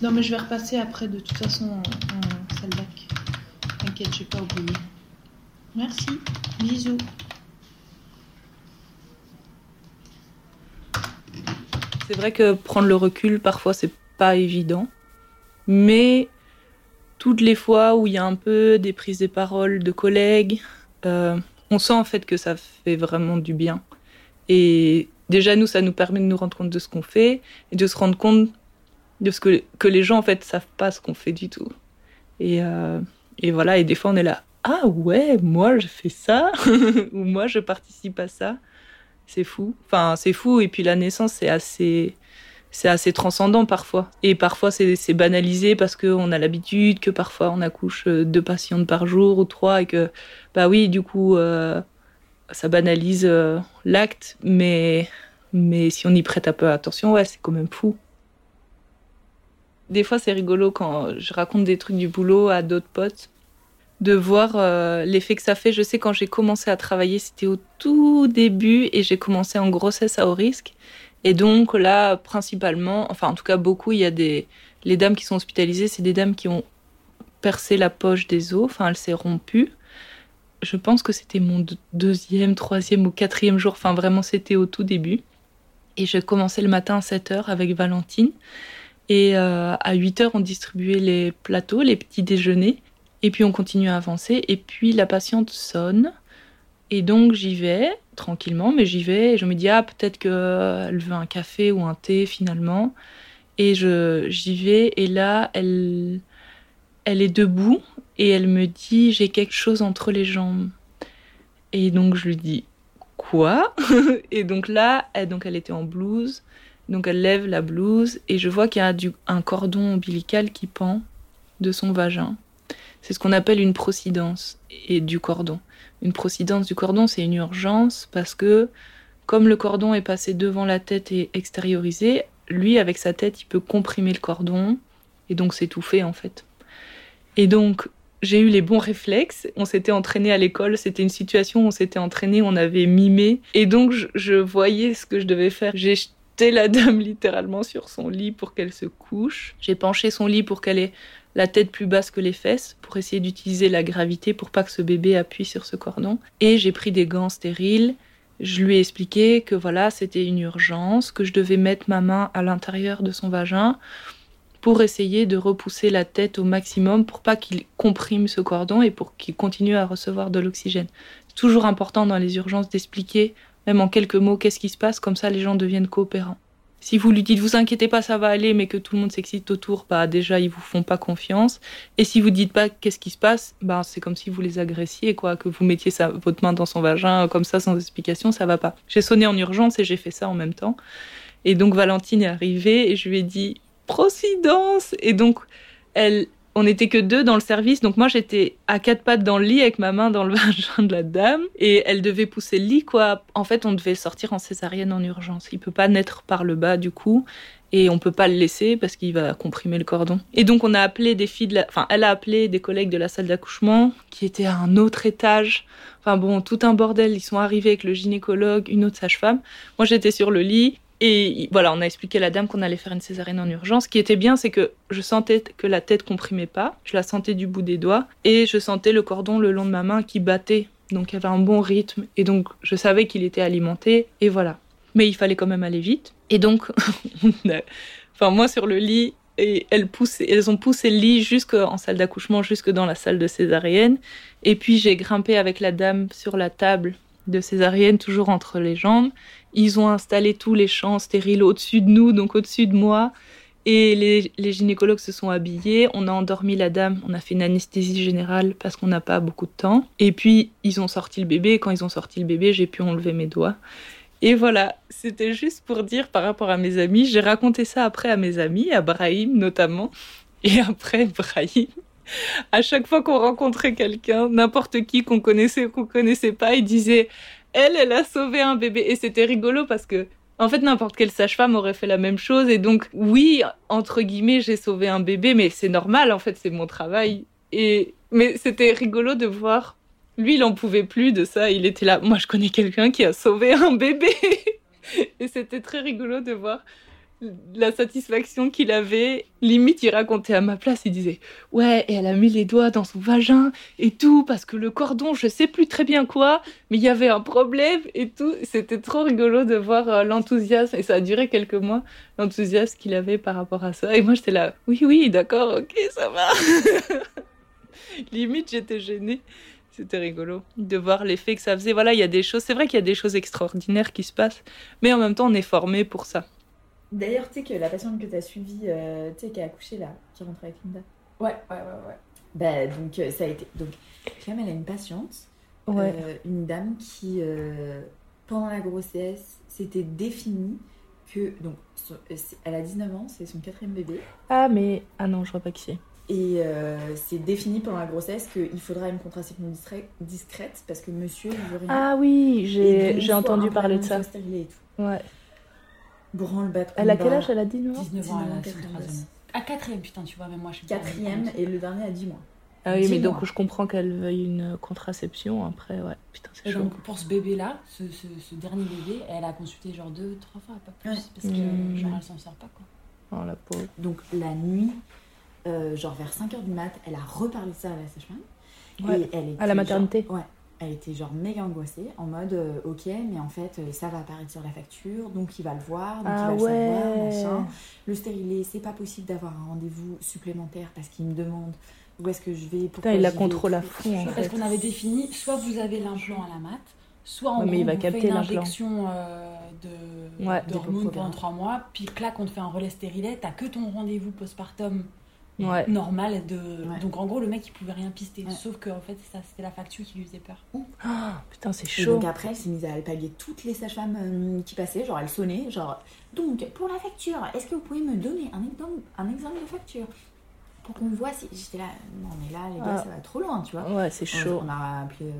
Non, mais je vais repasser après, de toute façon, en, salle bac. T'inquiète, je vais pas oublier. Merci. Bisous. C'est vrai que prendre le recul, parfois, c'est pas évident. Mais toutes les fois où il y a un peu des prises de parole de collègues, euh, on sent en fait que ça fait vraiment du bien. Et déjà nous, ça nous permet de nous rendre compte de ce qu'on fait et de se rendre compte de ce que, que les gens en fait savent pas ce qu'on fait du tout. Et, euh, et voilà, et des fois on est là, ah ouais, moi je fais ça, ou moi je participe à ça. C'est fou. Enfin, c'est fou. Et puis la naissance, c'est assez, c'est assez transcendant parfois. Et parfois c'est, banalisé parce qu'on a l'habitude que parfois on accouche deux patientes par jour ou trois et que, bah oui, du coup, euh, ça banalise euh, l'acte, mais, mais si on y prête un peu attention, ouais, c'est quand même fou. Des fois, c'est rigolo quand je raconte des trucs du boulot à d'autres potes, de voir euh, l'effet que ça fait. Je sais, quand j'ai commencé à travailler, c'était au tout début et j'ai commencé en grossesse à haut risque. Et donc là, principalement, enfin en tout cas beaucoup, il y a des... Les dames qui sont hospitalisées, c'est des dames qui ont percé la poche des os, enfin elle s'est rompue. Je pense que c'était mon deuxième, troisième ou quatrième jour, enfin vraiment c'était au tout début. Et je commençais le matin à 7h avec Valentine. Et euh, à 8h, on distribuait les plateaux, les petits déjeuners. Et puis on continue à avancer. Et puis la patiente sonne. Et donc j'y vais tranquillement, mais j'y vais et je me dis ah peut-être qu'elle veut un café ou un thé finalement. Et j'y vais et là elle elle est debout et elle me dit j'ai quelque chose entre les jambes. Et donc je lui dis quoi? Et donc là elle donc elle était en blouse. Donc elle lève la blouse et je vois qu'il y a du, un cordon ombilical qui pend de son vagin. C'est ce qu'on appelle une procidence et du cordon. Une procidence du cordon, c'est une urgence parce que comme le cordon est passé devant la tête et extériorisé, lui, avec sa tête, il peut comprimer le cordon et donc s'étouffer en fait. Et donc, j'ai eu les bons réflexes. On s'était entraîné à l'école. C'était une situation où on s'était entraîné, on avait mimé. Et donc, je, je, voyais ce que je devais faire. J'ai jeté la dame littéralement sur son lit pour qu'elle se couche. J'ai penché son lit pour qu'elle ait la tête plus basse que les fesses pour essayer d'utiliser la gravité pour pas que ce bébé appuie sur ce cordon. Et j'ai pris des gants stériles. Je lui ai expliqué que voilà, c'était une urgence, que je devais mettre ma main à l'intérieur de son vagin pour essayer de repousser la tête au maximum pour pas qu'il comprime ce cordon et pour qu'il continue à recevoir de l'oxygène. C'est toujours important dans les urgences d'expliquer, même en quelques mots, qu'est-ce qui se passe, comme ça les gens deviennent coopérants. Si vous lui dites vous inquiétez pas, ça va aller, mais que tout le monde s'excite autour, bah déjà ils vous font pas confiance. Et si vous dites pas qu'est-ce qui se passe, bah c'est comme si vous les agressiez, quoi, que vous mettiez votre main dans son vagin comme ça sans explication, ça va pas. J'ai sonné en urgence et j'ai fait ça en même temps. Et donc Valentine est arrivée et je lui ai dit procidence et donc elle on n'était que deux dans le service, donc moi j'étais à quatre pattes dans le lit avec ma main dans le vagin de la dame et elle devait pousser le lit quoi. En fait, on devait sortir en césarienne en urgence. Il peut pas naître par le bas du coup et on peut pas le laisser parce qu'il va comprimer le cordon. Et donc on a appelé des filles de la... enfin elle a appelé des collègues de la salle d'accouchement qui étaient à un autre étage. Enfin bon, tout un bordel, ils sont arrivés avec le gynécologue, une autre sage-femme. Moi j'étais sur le lit et voilà, on a expliqué à la dame qu'on allait faire une césarienne en urgence. Ce qui était bien, c'est que je sentais que la tête comprimait pas. Je la sentais du bout des doigts. Et je sentais le cordon le long de ma main qui battait. Donc il y avait un bon rythme. Et donc je savais qu'il était alimenté. Et voilà. Mais il fallait quand même aller vite. Et donc, enfin moi sur le lit, et elles, ont poussé le lit jusqu'en salle d'accouchement, jusque dans la salle de césarienne. Et puis j'ai grimpé avec la dame sur la table de césarienne, toujours entre les jambes. Ils ont installé tous les champs stériles au-dessus de nous, donc au-dessus de moi. Et les, gynécologues se sont habillés. On a endormi la dame. On a fait une anesthésie générale parce qu'on n'a pas beaucoup de temps. Et puis, ils ont sorti le bébé. quand ils ont sorti le bébé, j'ai pu enlever mes doigts. Et voilà, c'était juste pour dire par rapport à mes amis. J'ai raconté ça après à mes amis, à Brahim notamment. Et après, Brahim, à chaque fois qu'on rencontrait quelqu'un, n'importe qui qu'on connaissait ou qu'on connaissait pas, il disait elle, elle a sauvé un bébé. Et c'était rigolo parce que, en fait, n'importe quelle sage-femme aurait fait la même chose. Et donc, oui, entre guillemets, j'ai sauvé un bébé, mais c'est normal, en fait, c'est mon travail. Et, mais c'était rigolo de voir. Lui, il en pouvait plus de ça. Il était là. Moi, je connais quelqu'un qui a sauvé un bébé. et c'était très rigolo de voir la satisfaction qu'il avait. Limite, il racontait à ma place, il disait Ouais, et elle a mis les doigts dans son vagin et tout, parce que le cordon, je sais plus très bien quoi, mais il y avait un problème et tout. C'était trop rigolo de voir euh, l'enthousiasme, et ça a duré quelques mois, l'enthousiasme qu'il avait par rapport à ça. Et moi, j'étais là Oui, oui, d'accord, ok, ça va. Limite, j'étais gênée. C'était rigolo de voir l'effet que ça faisait. Voilà, il y a des choses, c'est vrai qu'il y a des choses extraordinaires qui se passent, mais en même temps, on est formé pour ça. D'ailleurs, tu sais que la patiente que tu as suivie, euh, tu sais, qui a accouché là, qui rentre avec Linda. Ouais, ouais, ouais, ouais. Bah, donc, euh, ça a été. Donc, Clem, elle a une patiente, euh, une dame qui, pendant la grossesse, s'était définie que. Donc, elle a 19 ans, c'est son quatrième bébé. Ah, mais. Ah non, je vois pas qui c'est. Et euh, c'est défini pendant la grossesse qu'il faudra une contraception discrète parce que monsieur, il veut rien. Ah oui, j'ai entendu parler de ça. Et tout. Ouais. Elle a quel âge Elle a 19 ans 19 ans, elle a 4 À quatrième, putain, tu vois, même moi je suis Quatrième et le dernier a 10 mois. Ah oui, mais donc je comprends qu'elle veuille une contraception. Après, ouais, putain, c'est chaud. donc pour ce bébé-là, ce, ce, dernier bébé, elle a consulté genre deux, trois fois, pas plus, parce que mmh. genre elle s'en sort pas quoi. Oh la pauvre. Donc la nuit, euh, genre vers 5h du mat, elle a reparlé ça à la sage-femme. Ouais, elle à la maternité Ouais. Elle était genre méga angoissée, en mode euh, ok, mais en fait euh, ça va apparaître sur la facture, donc il va le voir, donc ah il va ouais. le savoir, machin. Le stérilet, c'est pas possible d'avoir un rendez-vous supplémentaire parce qu'il me demande où est-ce que je vais, pourquoi il la contrôle à fond. En parce qu'on avait défini, soit vous avez l'implant à la mat, soit en mais il va capter fait une injection de, ouais, d'hormones pendant trois mois, puis là, on te fait un relais stérilet, t'as que ton rendez-vous postpartum ouais. normal. De... Donc en gros, le mec il pouvait rien pister. Sauf que en fait, ça, c'était la facture qui lui faisait peur. Oh, putain, c'est chaud. Et donc après, elle s'est mise à pallier toutes les sages-femmes euh, qui passaient. Genre, elle sonnait. Genre, donc pour la facture, est-ce que vous pouvez me donner un exemple, un exemple de facture? Pour qu'on voit si. J'étais là, non mais là, les gars, ah. ça va trop loin, tu vois. Ouais, c'est chaud. On a appelé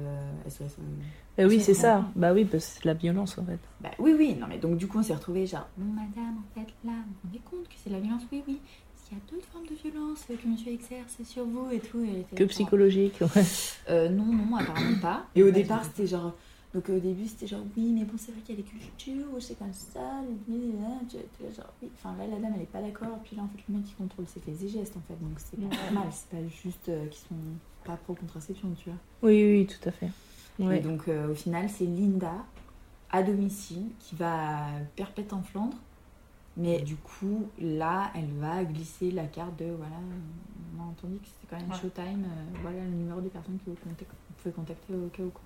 SOS. Euh, bah oui, c'est ça. Bah oui, parce que c'est de la violence en fait. Bah oui, oui. Non mais donc du coup, on s'est retrouvés genre, madame, en fait, là, vous vous rendez compte que c'est de la violence? Oui, oui il y a d'autres formes de violence que monsieur exerce sur vous et tout. que psychologique, ouais. Euh, non, non, apparemment pas. Et au départ, c'était genre. Donc au début, c'était genre, oui, mais bon, c'est vrai qu'il y a des cultures, c'est comme ça, genre, oui. Enfin, là, la dame, elle est pas d'accord. Puis là, en fait, le mec qui contrôle c'est et gestes, en fait. Donc c'est pas mal, c'est pas juste euh, qu'ils sont pas pro-contraception, tu vois. Oui, oui, tout à fait. Et donc euh, au final, c'est Linda, à domicile, qui va perpète en Flandre mais du coup, là, elle va glisser la carte de voilà, on a entendu que c'était quand même Showtime, euh, voilà le numéro des personnes que vous, pouvez contacter au cas où. Quoi.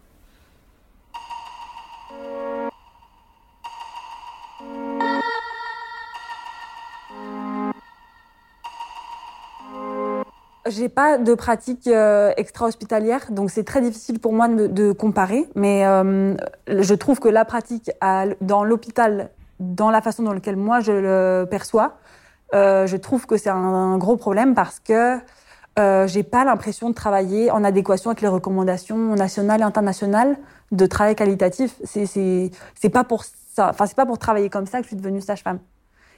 J'ai pas de pratique euh, extra-hospitalière, donc c'est très difficile pour moi de, comparer. Mais euh, je trouve que la pratique à, dans l'hôpital dans la façon dans laquelle moi je le perçois, euh, je trouve que c'est un, gros problème parce que euh, j'ai pas l'impression de travailler en adéquation avec les recommandations nationales et internationales de travail qualitatif. C'est pas pour ça, enfin c'est pas pour travailler comme ça que je suis devenue sage-femme.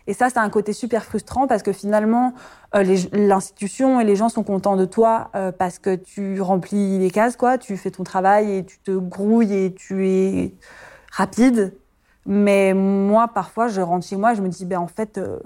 Et ça, c'est un côté super frustrant parce que finalement, euh, l'institution et les gens sont contents de toi euh, parce que tu remplis les cases, quoi. Tu fais ton travail et tu te grouilles et tu es rapide. Mais moi, parfois, je rentre chez moi et je me dis, ben, en fait, euh,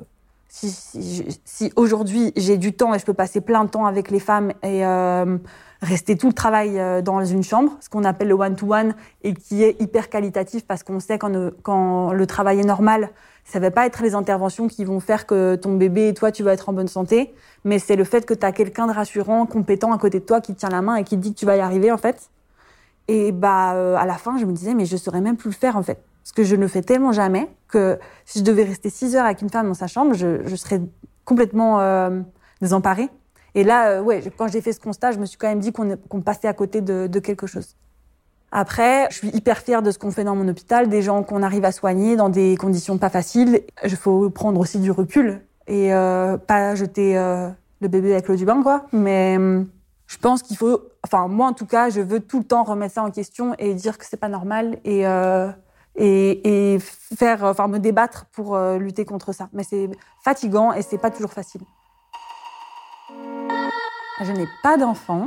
si, si, si aujourd'hui j'ai du temps et je peux passer plein de temps avec les femmes et euh, rester tout le travail euh, dans une chambre, ce qu'on appelle le one-to-one, et qui est hyper qualitatif parce qu'on sait quand, quand le travail est normal, ça va pas être les interventions qui vont faire que ton bébé et toi, tu vas être en bonne santé, mais c'est le fait que tu as quelqu'un de rassurant, compétent à côté de toi qui tient la main et qui te dit que tu vas y arriver, en fait. Et bah, à la fin, je me disais, mais je saurais même plus le faire, en fait. Parce que je ne le fais tellement jamais que si je devais rester six heures avec une femme dans sa chambre, je, serais complètement euh, désemparée. Et là, euh, quand j'ai fait ce constat, je me suis quand même dit qu'on passait à côté de, quelque chose. Après, je suis hyper fière de ce qu'on fait dans mon hôpital, des gens qu'on arrive à soigner dans des conditions pas faciles. Il faut prendre aussi du recul et euh, pas jeter le bébé avec l'eau du bain, quoi. Mais je pense qu'il faut, enfin moi en tout cas, je veux tout le temps remettre ça en question et dire que c'est pas normal et et, et faire, me débattre pour euh, lutter contre ça. Mais c'est fatigant et c'est pas toujours facile. Je n'ai pas d'enfants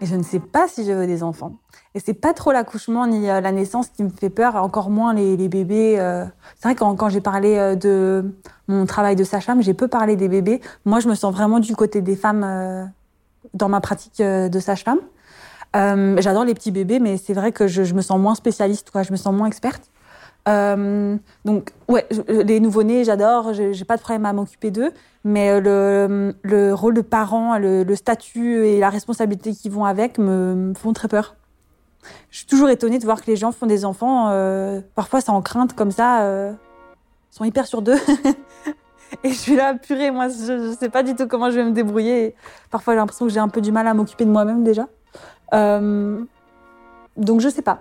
et je ne sais pas si je veux des enfants. Et c'est pas trop l'accouchement ni euh, la naissance qui me fait peur, encore moins les, bébés. Euh. C'est vrai quand, quand j'ai parlé de mon travail de sage-femme, j'ai peu parlé des bébés. Moi, je me sens vraiment du côté des femmes dans ma pratique de sage-femme. J'adore les petits bébés, mais c'est vrai que je, me sens moins spécialiste. Je me sens moins experte. Euh, donc, ouais, les nouveau-nés, j'adore, j'ai pas de problème à m'occuper d'eux, mais euh, le, le, rôle de parent, le, statut et la responsabilité qui vont avec me, font très peur. Je suis toujours étonnée de voir que les gens font des enfants, euh, parfois en crainte comme ça, euh, sont hyper sur d'eux. et je suis là, purée, moi, je, je, sais pas du tout comment je vais me débrouiller. Parfois, j'ai l'impression que j'ai un peu du mal à m'occuper de moi-même déjà. Euh, donc, je sais pas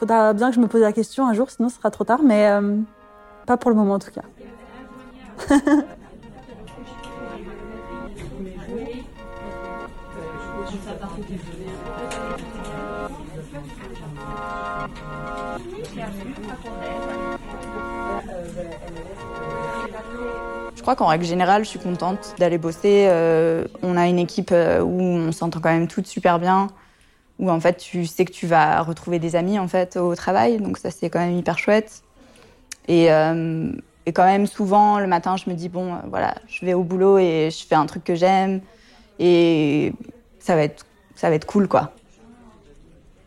faudra bien que je me pose la question un jour, sinon ce sera trop tard, mais euh, pas pour le moment en tout cas. Je crois qu'en règle générale, je suis contente d'aller bosser. Euh, on a une équipe euh, où on s'entend quand même toutes super bien, où en fait tu sais que tu vas retrouver des amis en fait au travail, donc ça c'est quand même hyper chouette. Et, euh, et, quand même souvent le matin, je me dis bon, voilà, je vais au boulot et je fais un truc que j'aime et ça va être ça va être cool quoi.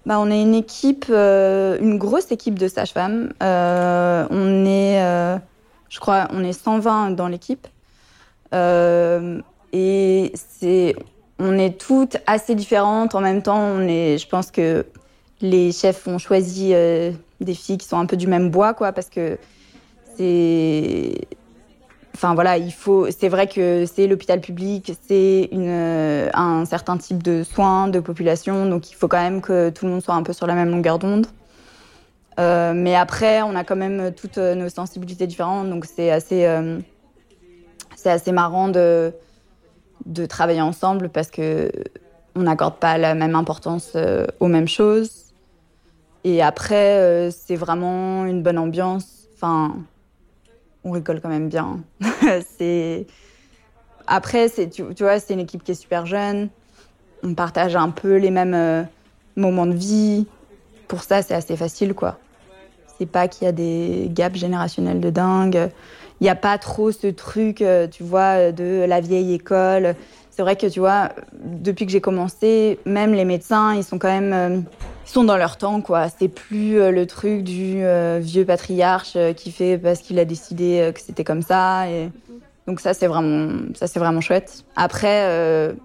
Bah, on est une équipe, une grosse équipe de sages-femmes. on est je crois on est 120 dans l'équipe. Euh, et c'est, on est toutes assez différentes. En même temps, on est, je pense que les chefs ont choisi euh, des filles qui sont un peu du même bois, quoi, parce que c'est. Enfin voilà, il faut. C'est vrai que c'est l'hôpital public, c'est une, un certain type de soins, de population, donc il faut quand même que tout le monde soit un peu sur la même longueur d'onde. Euh, mais après, on a quand même toutes nos sensibilités différentes, donc c'est assez, euh, c'est assez marrant de, de travailler ensemble parce que on n'accorde pas la même importance euh, aux mêmes choses. Et après, c'est vraiment une bonne ambiance. Enfin, on rigole quand même bien. c'est après, c'est tu, tu, vois, c'est une équipe qui est super jeune. On partage un peu les mêmes moments de vie. Pour ça, c'est assez facile, quoi. C'est pas qu'il y a des gaps générationnels de dingue. Il n'y a pas trop ce truc, euh, tu vois, de la vieille école. C'est vrai que, tu vois, depuis que j'ai commencé, même les médecins, ils sont quand même... Euh, ils sont dans leur temps, quoi. C'est plus euh, le truc du vieux patriarche qui fait parce qu'il a décidé que c'était comme ça. Et... Donc ça, c'est vraiment, vraiment chouette. Après,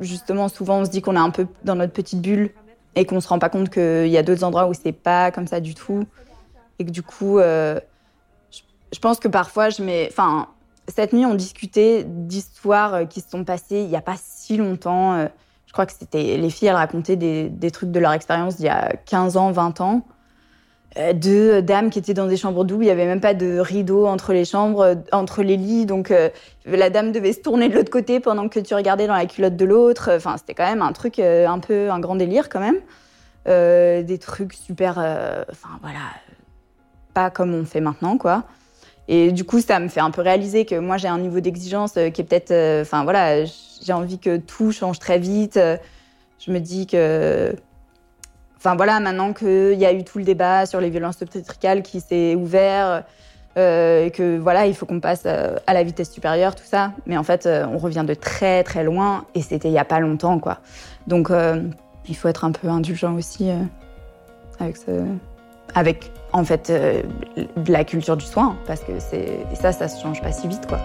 justement, souvent, on se dit qu'on est un peu dans notre petite bulle et qu'on se rend pas compte qu'il y a d'autres endroits où c'est pas comme ça du tout et que du coup, euh, je, pense que parfois je mets. Enfin, cette nuit, on discutait d'histoires euh, qui se sont passées il n'y a pas si longtemps. Euh, je crois que c'était les filles, elles racontaient des, trucs de leur expérience d'il y a 15 ans, 20 ans. Deux dames qui étaient dans des chambres doubles, il n'y avait même pas de rideau entre les chambres, entre les lits, donc la dame devait se tourner de l'autre côté pendant que tu regardais dans la culotte de l'autre. Enfin, c'était quand même un truc un peu un grand délire quand même. des trucs super, enfin voilà, pas comme on fait maintenant, quoi. Et du coup, ça me fait un peu réaliser que moi, j'ai un niveau d'exigence euh, qui est peut-être. Euh, enfin, voilà, j'ai envie que tout change très vite. Je me dis que. Enfin, voilà, maintenant qu'il y a eu tout le débat sur les violences obstétricales qui s'est ouvert, euh, que voilà, il faut qu'on passe à la vitesse supérieure, tout ça. Mais en fait, on revient de très très loin, et c'était il y a pas longtemps, quoi. Donc, il faut être un peu indulgent aussi avec ce. Avec en fait euh, la culture du soin parce que ça ça se change pas si vite quoi.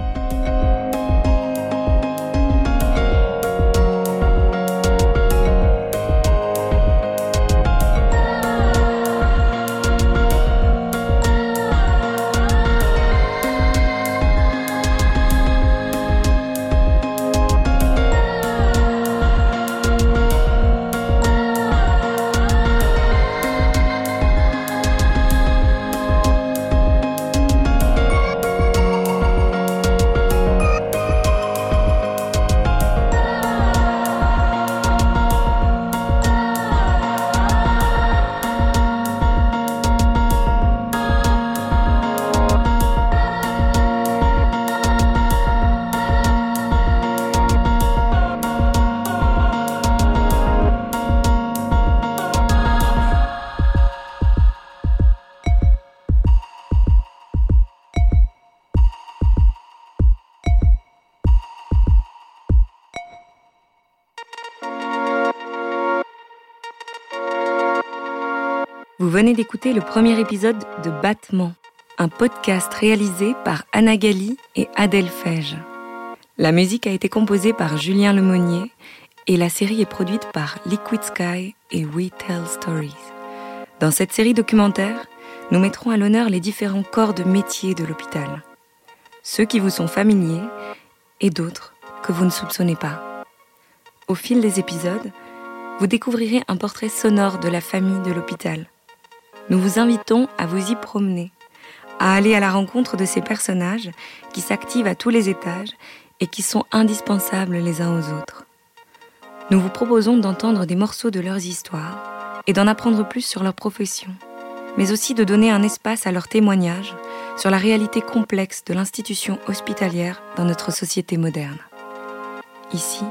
Vous venez d'écouter le premier épisode de Battement, un podcast réalisé par Anna Gali et Adèle Fège. La musique a été composée par Julien Lemonnier et la série est produite par Liquid Sky et We Tell Stories. Dans cette série documentaire, nous mettrons à l'honneur les différents corps de métier de l'hôpital. Ceux qui vous sont familiers et d'autres que vous ne soupçonnez pas. Au fil des épisodes, vous découvrirez un portrait sonore de la famille de l'hôpital nous vous invitons à vous y promener, à aller à la rencontre de ces personnages qui s'activent à tous les étages et qui sont indispensables les uns aux autres. nous vous proposons d'entendre des morceaux de leurs histoires et d'en apprendre plus sur leur profession, mais aussi de donner un espace à leurs témoignages sur la réalité complexe de l'institution hospitalière dans notre société moderne. Ici,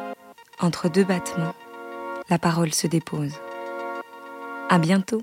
entre deux battements, la parole se dépose. À bientôt